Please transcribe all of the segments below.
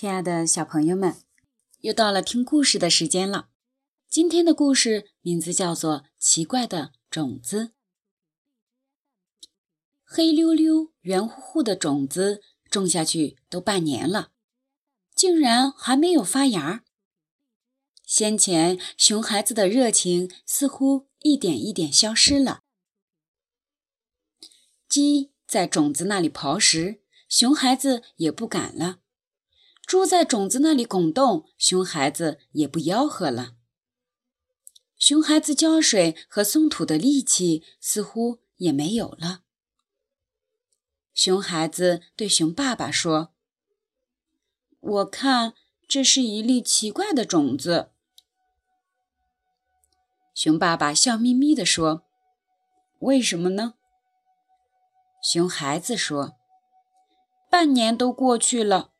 亲爱的小朋友们，又到了听故事的时间了。今天的故事名字叫做《奇怪的种子》。黑溜溜、圆乎乎的种子种下去都半年了，竟然还没有发芽。先前熊孩子的热情似乎一点一点消失了。鸡在种子那里刨食，熊孩子也不敢了；猪在种子那里拱动，熊孩子也不吆喝了。熊孩子浇水和松土的力气似乎也没有了。熊孩子对熊爸爸说：“我看这是一粒奇怪的种子。”熊爸爸笑眯眯地说：“为什么呢？”熊孩子说：“半年都过去了，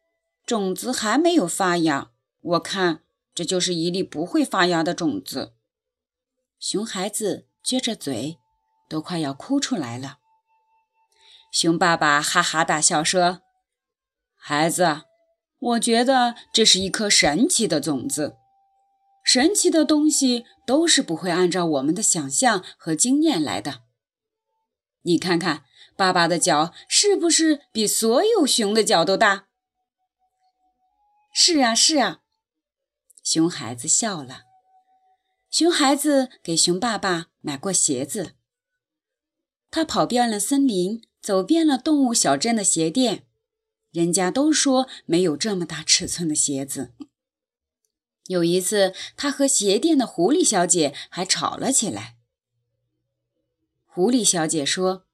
种子还没有发芽。我看这就是一粒不会发芽的种子。”熊孩子撅着嘴，都快要哭出来了。熊爸爸哈哈大笑说：“孩子，我觉得这是一颗神奇的种子。神奇的东西都是不会按照我们的想象和经验来的。你看看。”爸爸的脚是不是比所有熊的脚都大？是啊，是啊。熊孩子笑了。熊孩子给熊爸爸买过鞋子。他跑遍了森林，走遍了动物小镇的鞋店，人家都说没有这么大尺寸的鞋子。有一次，他和鞋店的狐狸小姐还吵了起来。狐狸小姐说。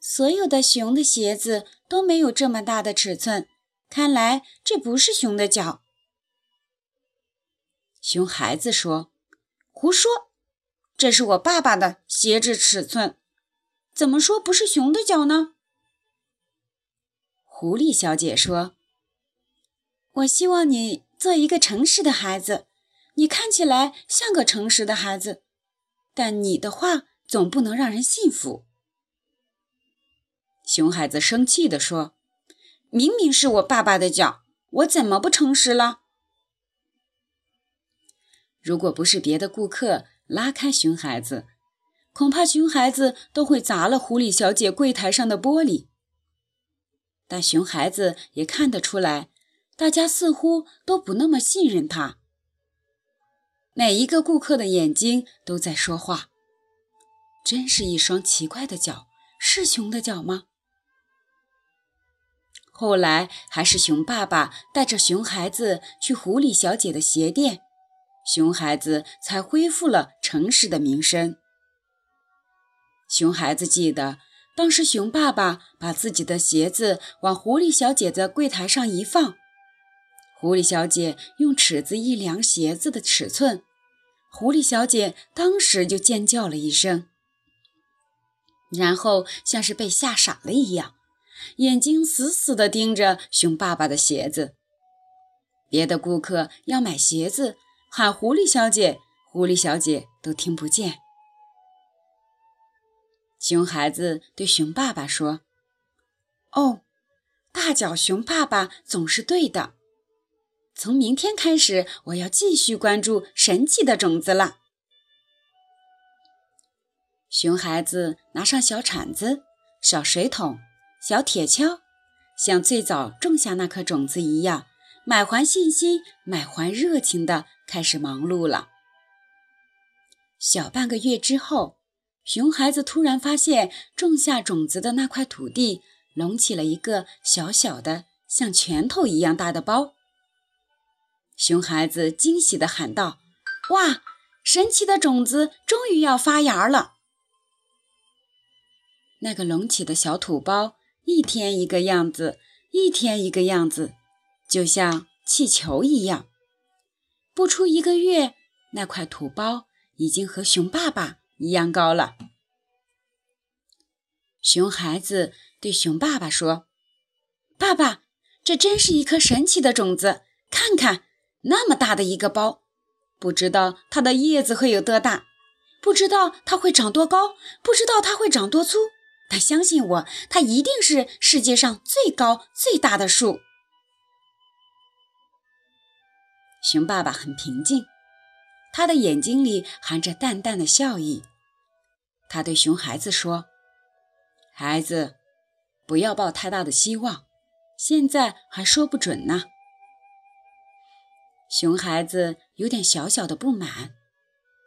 所有的熊的鞋子都没有这么大的尺寸，看来这不是熊的脚。熊孩子说：“胡说，这是我爸爸的鞋子尺寸，怎么说不是熊的脚呢？”狐狸小姐说：“我希望你做一个诚实的孩子，你看起来像个诚实的孩子，但你的话总不能让人信服。”熊孩子生气地说：“明明是我爸爸的脚，我怎么不诚实了？”如果不是别的顾客拉开熊孩子，恐怕熊孩子都会砸了狐狸小姐柜台上的玻璃。但熊孩子也看得出来，大家似乎都不那么信任他。每一个顾客的眼睛都在说话。真是一双奇怪的脚，是熊的脚吗？后来还是熊爸爸带着熊孩子去狐狸小姐的鞋店，熊孩子才恢复了诚实的名声。熊孩子记得，当时熊爸爸把自己的鞋子往狐狸小姐的柜台上一放，狐狸小姐用尺子一量鞋子的尺寸，狐狸小姐当时就尖叫了一声，然后像是被吓傻了一样。眼睛死死地盯着熊爸爸的鞋子。别的顾客要买鞋子，喊狐狸小姐，狐狸小姐都听不见。熊孩子对熊爸爸说：“哦，大脚熊爸爸总是对的。从明天开始，我要继续关注神奇的种子了。”熊孩子拿上小铲子、小水桶。小铁锹像最早种下那颗种子一样，满怀信心、满怀热情地开始忙碌了。小半个月之后，熊孩子突然发现种下种子的那块土地隆起了一个小小的、像拳头一样大的包。熊孩子惊喜地喊道：“哇！神奇的种子终于要发芽了！”那个隆起的小土包。一天一个样子，一天一个样子，就像气球一样。不出一个月，那块土包已经和熊爸爸一样高了。熊孩子对熊爸爸说：“爸爸，这真是一颗神奇的种子！看看，那么大的一个包，不知道它的叶子会有多大，不知道它会长多高，不知道它会长多粗。”他相信我，它一定是世界上最高最大的树。熊爸爸很平静，他的眼睛里含着淡淡的笑意。他对熊孩子说：“孩子，不要抱太大的希望，现在还说不准呢。”熊孩子有点小小的不满，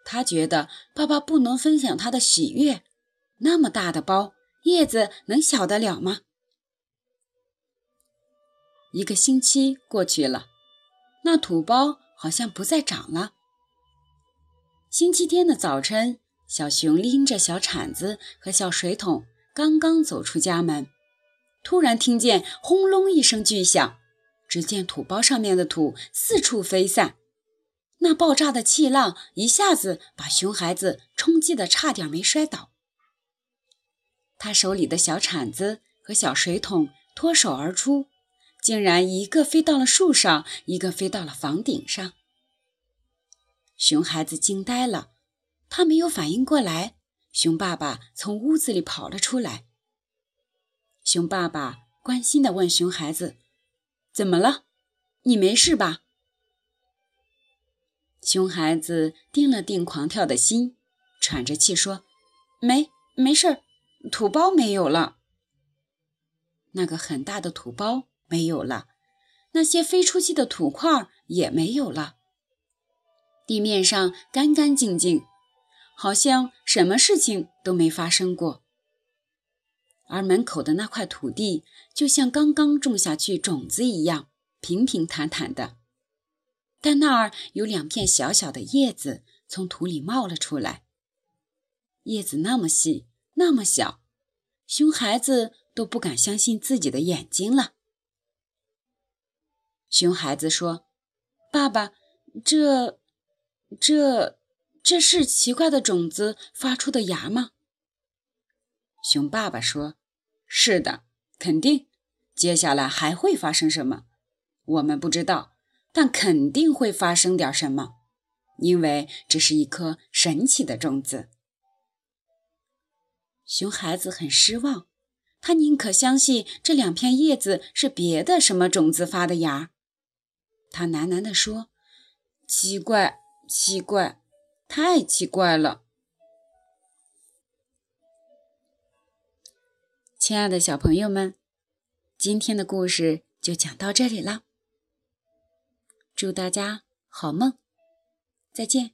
他觉得爸爸不能分享他的喜悦。那么大的包，叶子能小得了吗？一个星期过去了，那土包好像不再长了。星期天的早晨，小熊拎着小铲子和小水桶，刚刚走出家门，突然听见轰隆一声巨响，只见土包上面的土四处飞散，那爆炸的气浪一下子把熊孩子冲击得差点没摔倒。他手里的小铲子和小水桶脱手而出。竟然一个飞到了树上，一个飞到了房顶上。熊孩子惊呆了，他没有反应过来。熊爸爸从屋子里跑了出来。熊爸爸关心地问熊孩子：“怎么了？你没事吧？”熊孩子定了定狂跳的心，喘着气说：“没，没事儿，土包没有了。那个很大的土包。”没有了，那些飞出去的土块也没有了。地面上干干净净，好像什么事情都没发生过。而门口的那块土地，就像刚刚种下去种子一样，平平坦坦的。但那儿有两片小小的叶子从土里冒了出来，叶子那么细，那么小，熊孩子都不敢相信自己的眼睛了。熊孩子说：“爸爸，这、这、这是奇怪的种子发出的芽吗？”熊爸爸说：“是的，肯定。接下来还会发生什么？我们不知道，但肯定会发生点什么，因为这是一颗神奇的种子。”熊孩子很失望，他宁可相信这两片叶子是别的什么种子发的芽。他喃喃地说：“奇怪，奇怪，太奇怪了。”亲爱的小朋友们，今天的故事就讲到这里了。祝大家好梦，再见。